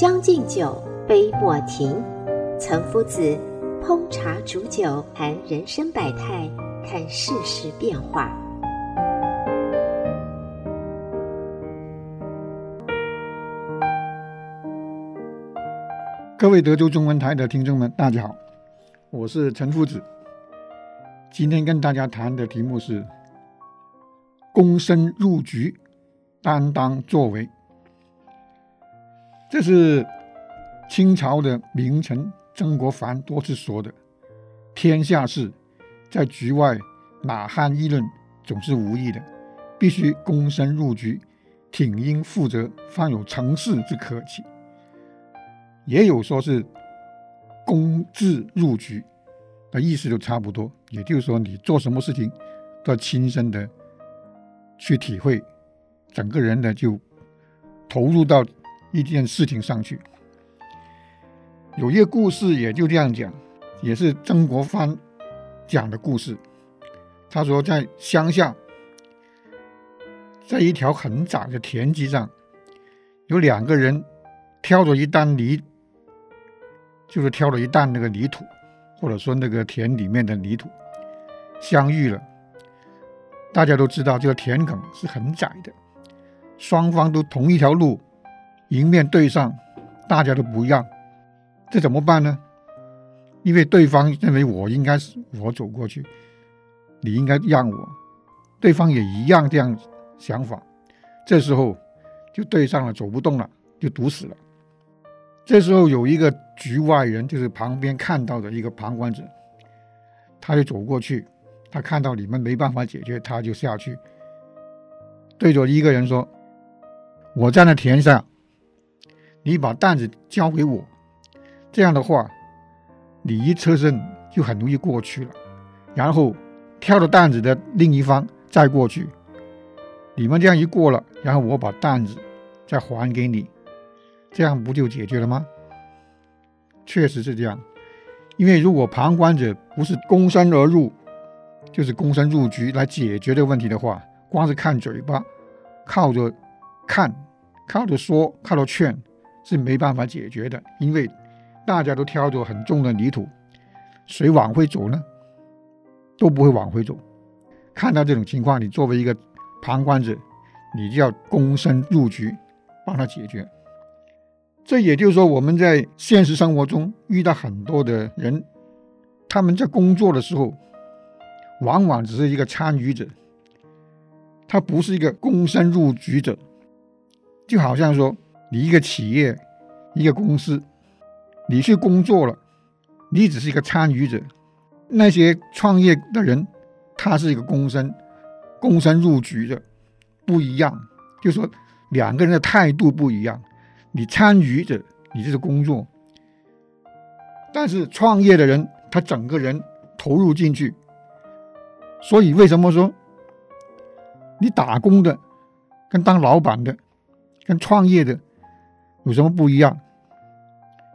将进酒，杯莫停。岑夫子烹茶煮酒，谈人生百态，看世事变化。各位德州中文台的听众们，大家好，我是岑夫子。今天跟大家谈的题目是“躬身入局，担当作为”。这是清朝的名臣曾国藩多次说的：“天下事，在局外马汉议论，总是无益的。必须躬身入局，挺膺负责，方有成事之可期。”也有说是“躬自入局”的意思都差不多，也就是说，你做什么事情都要亲身的去体会，整个人呢就投入到。一件事情上去，有一个故事也就这样讲，也是曾国藩讲的故事。他说，在乡下，在一条很窄的田基上，有两个人挑着一担泥，就是挑了一担那个泥土，或者说那个田里面的泥土，相遇了。大家都知道，这个田埂是很窄的，双方都同一条路。迎面对上，大家都不让，这怎么办呢？因为对方认为我应该是我走过去，你应该让我，对方也一样这样想法，这时候就对上了，走不动了，就堵死了。这时候有一个局外人，就是旁边看到的一个旁观者，他就走过去，他看到你们没办法解决，他就下去，对着一个人说：“我站在田上。”你把担子交给我，这样的话，你一侧身就很容易过去了。然后挑着担子的另一方再过去，你们这样一过了，然后我把担子再还给你，这样不就解决了吗？确实是这样，因为如果旁观者不是躬身而入，就是躬身入局来解决这个问题的话，光是看嘴巴，靠着看，靠着说，靠着劝。是没办法解决的，因为大家都挑着很重的泥土，谁往回走呢？都不会往回走。看到这种情况，你作为一个旁观者，你就要躬身入局，帮他解决。这也就是说，我们在现实生活中遇到很多的人，他们在工作的时候，往往只是一个参与者，他不是一个躬身入局者，就好像说。你一个企业，一个公司，你去工作了，你只是一个参与者。那些创业的人，他是一个躬身，躬身入局的，不一样。就是说两个人的态度不一样。你参与者，你就是工作；但是创业的人，他整个人投入进去。所以为什么说你打工的跟当老板的跟创业的？有什么不一样？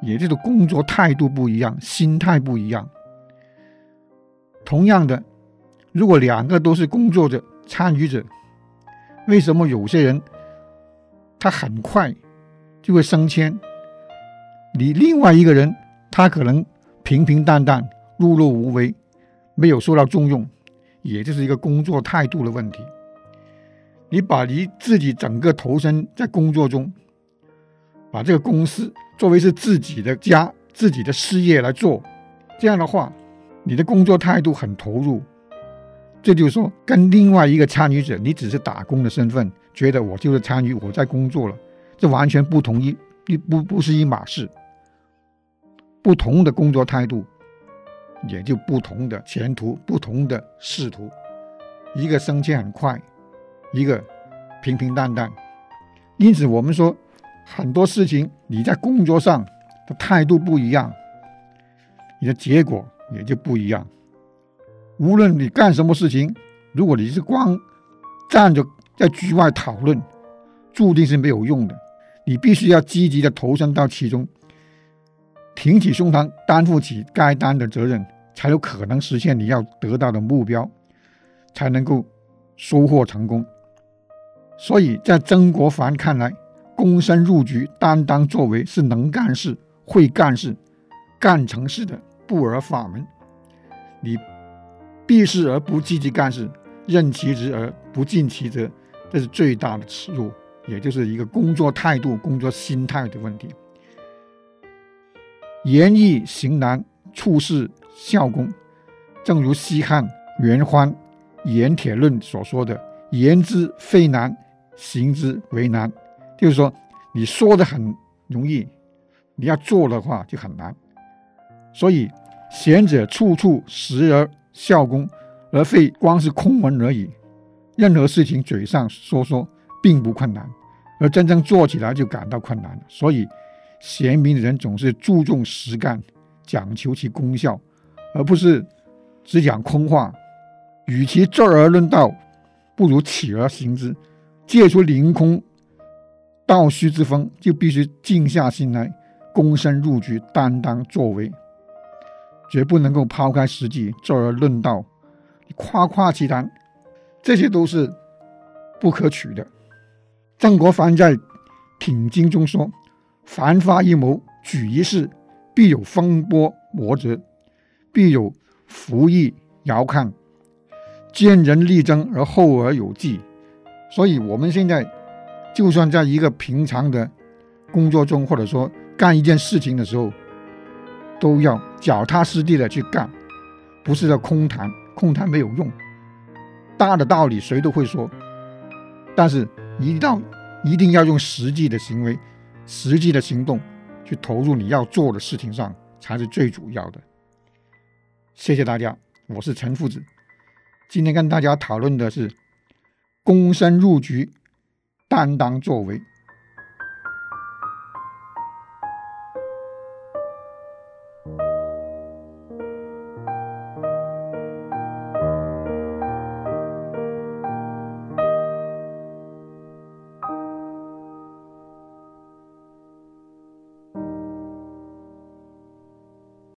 也就是工作态度不一样，心态不一样。同样的，如果两个都是工作者、参与者，为什么有些人他很快就会升迁？你另外一个人他可能平平淡淡、碌碌无为，没有受到重用，也就是一个工作态度的问题。你把你自己整个投身在工作中。把这个公司作为是自己的家、自己的事业来做，这样的话，你的工作态度很投入。这就是说，跟另外一个参与者，你只是打工的身份，觉得我就是参与，我在工作了，这完全不同一一不不是一码事。不同的工作态度，也就不同的前途，不同的仕途。一个升迁很快，一个平平淡淡。因此，我们说很多事情你在工作上的态度不一样，你的结果也就不一样。无论你干什么事情，如果你是光站着在局外讨论，注定是没有用的。你必须要积极的投身到其中，挺起胸膛，担负起该担的责任，才有可能实现你要得到的目标，才能够收获成功。所以在曾国藩看来，躬身入局、担当作为是能干事、会干事、干成事的不二法门。你避事而不积极干事，任其职而不尽其责，这是最大的耻辱。也就是一个工作态度、工作心态的问题。言易行难，处事效功。正如西汉袁欢《盐铁论》所说的：“言之费难，行之为难。”就是说，你说的很容易，你要做的话就很难。所以，贤者处处实而效功，而非光是空文而已。任何事情嘴上说说。并不困难，而真正做起来就感到困难了。所以，贤明的人总是注重实干，讲求其功效，而不是只讲空话。与其坐而论道，不如起而行之。借出凌空道虚之风，就必须静下心来，躬身入局，担当作为，绝不能够抛开实际，坐而论道，夸夸其谈，这些都是不可取的。曾国藩在《挺经》中说：“凡发一谋，举一事，必有风波磨折，必有服役遥看，见人力争而后而有计。”所以，我们现在就算在一个平常的工作中，或者说干一件事情的时候，都要脚踏实地的去干，不是在空谈，空谈没有用。大的道理谁都会说，但是。一定一定要用实际的行为、实际的行动去投入你要做的事情上，才是最主要的。谢谢大家，我是陈夫子。今天跟大家讨论的是躬身入局、担当作为。